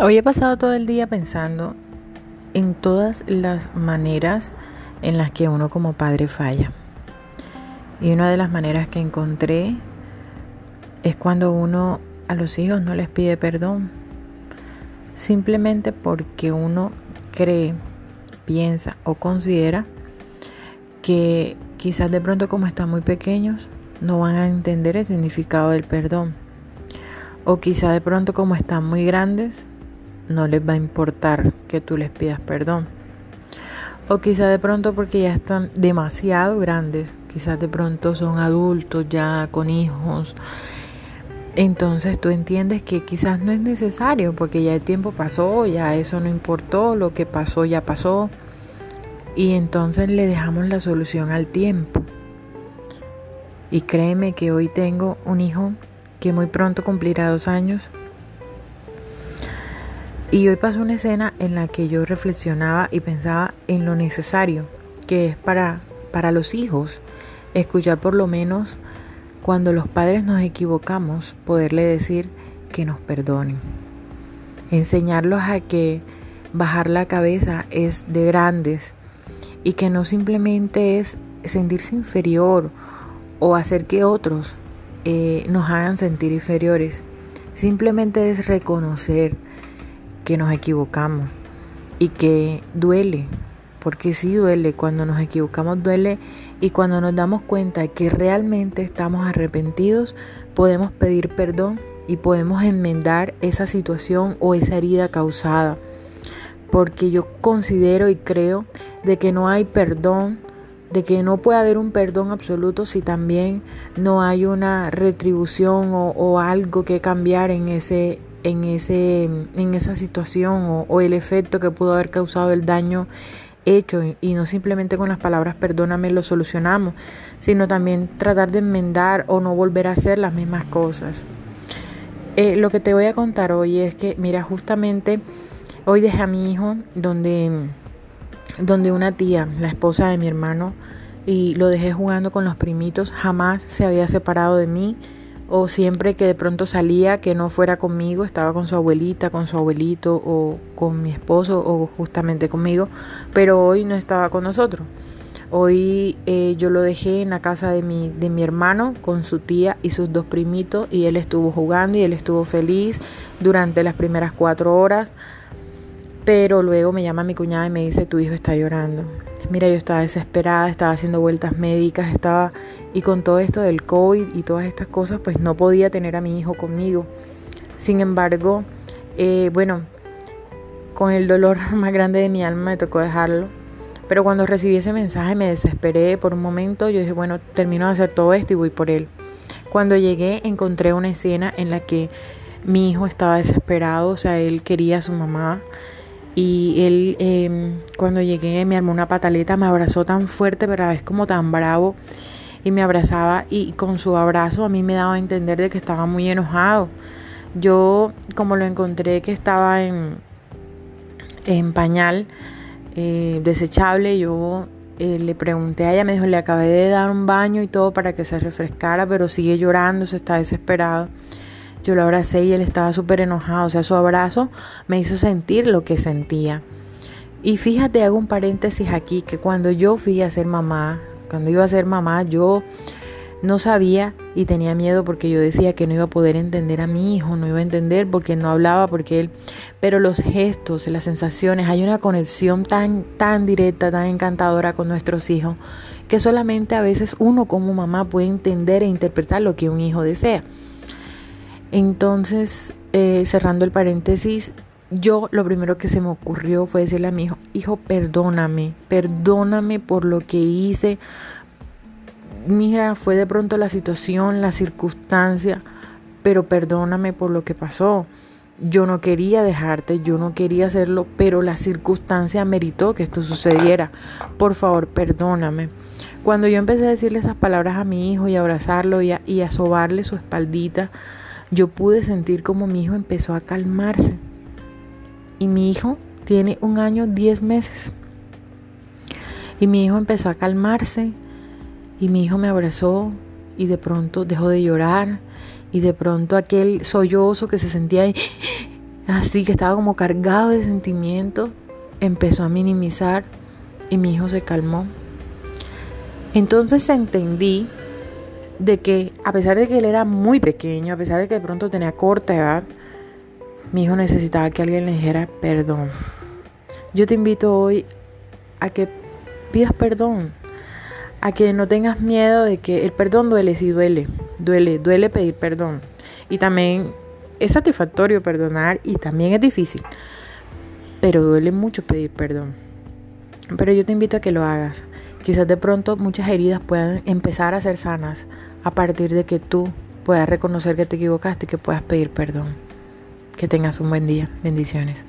Hoy he pasado todo el día pensando en todas las maneras en las que uno como padre falla. Y una de las maneras que encontré es cuando uno a los hijos no les pide perdón. Simplemente porque uno cree, piensa o considera que quizás de pronto como están muy pequeños no van a entender el significado del perdón. O quizás de pronto como están muy grandes no les va a importar que tú les pidas perdón. O quizá de pronto porque ya están demasiado grandes, quizás de pronto son adultos ya con hijos. Entonces tú entiendes que quizás no es necesario porque ya el tiempo pasó, ya eso no importó, lo que pasó ya pasó. Y entonces le dejamos la solución al tiempo. Y créeme que hoy tengo un hijo que muy pronto cumplirá dos años y hoy pasó una escena en la que yo reflexionaba y pensaba en lo necesario que es para, para los hijos escuchar por lo menos cuando los padres nos equivocamos, poderle decir que nos perdonen. Enseñarlos a que bajar la cabeza es de grandes y que no simplemente es sentirse inferior o hacer que otros eh, nos hagan sentir inferiores. Simplemente es reconocer que nos equivocamos y que duele, porque sí duele, cuando nos equivocamos duele y cuando nos damos cuenta que realmente estamos arrepentidos, podemos pedir perdón y podemos enmendar esa situación o esa herida causada. Porque yo considero y creo de que no hay perdón, de que no puede haber un perdón absoluto si también no hay una retribución o, o algo que cambiar en ese en, ese, en esa situación o, el efecto que pudo haber causado el daño hecho. Y no simplemente con las palabras perdóname lo solucionamos, sino también tratar de enmendar o no volver a hacer las mismas cosas. Eh, lo que te voy a contar hoy es que, mira, justamente hoy dejé a mi hijo donde, donde una tía, la esposa de mi hermano, y lo dejé jugando con los primitos, jamás se había separado de mí o siempre que de pronto salía que no fuera conmigo, estaba con su abuelita, con su abuelito o con mi esposo o justamente conmigo, pero hoy no estaba con nosotros. Hoy eh, yo lo dejé en la casa de mi, de mi hermano con su tía y sus dos primitos y él estuvo jugando y él estuvo feliz durante las primeras cuatro horas, pero luego me llama mi cuñada y me dice tu hijo está llorando. Mira, yo estaba desesperada, estaba haciendo vueltas médicas, estaba y con todo esto del COVID y todas estas cosas, pues no podía tener a mi hijo conmigo. Sin embargo, eh, bueno, con el dolor más grande de mi alma me tocó dejarlo. Pero cuando recibí ese mensaje me desesperé por un momento. Yo dije, bueno, termino de hacer todo esto y voy por él. Cuando llegué encontré una escena en la que mi hijo estaba desesperado, o sea, él quería a su mamá. Y él, em, cuando llegué, me armó una pataleta, me abrazó tan fuerte, pero a la vez como tan bravo. Y me abrazaba y con su abrazo a mí me daba a entender de que estaba muy enojado. Yo, como lo encontré que estaba en, en pañal eh, desechable, yo eh, le pregunté a ella, me dijo, le acabé de dar un baño y todo para que se refrescara, pero sigue llorando, se está desesperado. Yo lo abracé y él estaba súper enojado. O sea, su abrazo me hizo sentir lo que sentía. Y fíjate, hago un paréntesis aquí, que cuando yo fui a ser mamá, cuando iba a ser mamá, yo no sabía y tenía miedo porque yo decía que no iba a poder entender a mi hijo, no iba a entender porque no hablaba, porque él, pero los gestos, las sensaciones, hay una conexión tan, tan directa, tan encantadora con nuestros hijos, que solamente a veces uno como mamá puede entender e interpretar lo que un hijo desea. Entonces, eh, cerrando el paréntesis, yo lo primero que se me ocurrió fue decirle a mi hijo, hijo, perdóname, perdóname por lo que hice. Mira, fue de pronto la situación, la circunstancia, pero perdóname por lo que pasó. Yo no quería dejarte, yo no quería hacerlo, pero la circunstancia meritó que esto sucediera. Por favor, perdóname. Cuando yo empecé a decirle esas palabras a mi hijo y abrazarlo y a, y a sobarle su espaldita, yo pude sentir como mi hijo empezó a calmarse. Y mi hijo tiene un año, diez meses. Y mi hijo empezó a calmarse. Y mi hijo me abrazó y de pronto dejó de llorar. Y de pronto aquel sollozo que se sentía ahí, así que estaba como cargado de sentimiento, empezó a minimizar y mi hijo se calmó. Entonces entendí de que a pesar de que él era muy pequeño, a pesar de que de pronto tenía corta edad, mi hijo necesitaba que alguien le dijera perdón. Yo te invito hoy a que pidas perdón, a que no tengas miedo de que el perdón duele, sí duele, duele, duele pedir perdón. Y también es satisfactorio perdonar y también es difícil, pero duele mucho pedir perdón. Pero yo te invito a que lo hagas. Quizás de pronto muchas heridas puedan empezar a ser sanas a partir de que tú puedas reconocer que te equivocaste y que puedas pedir perdón. Que tengas un buen día. Bendiciones.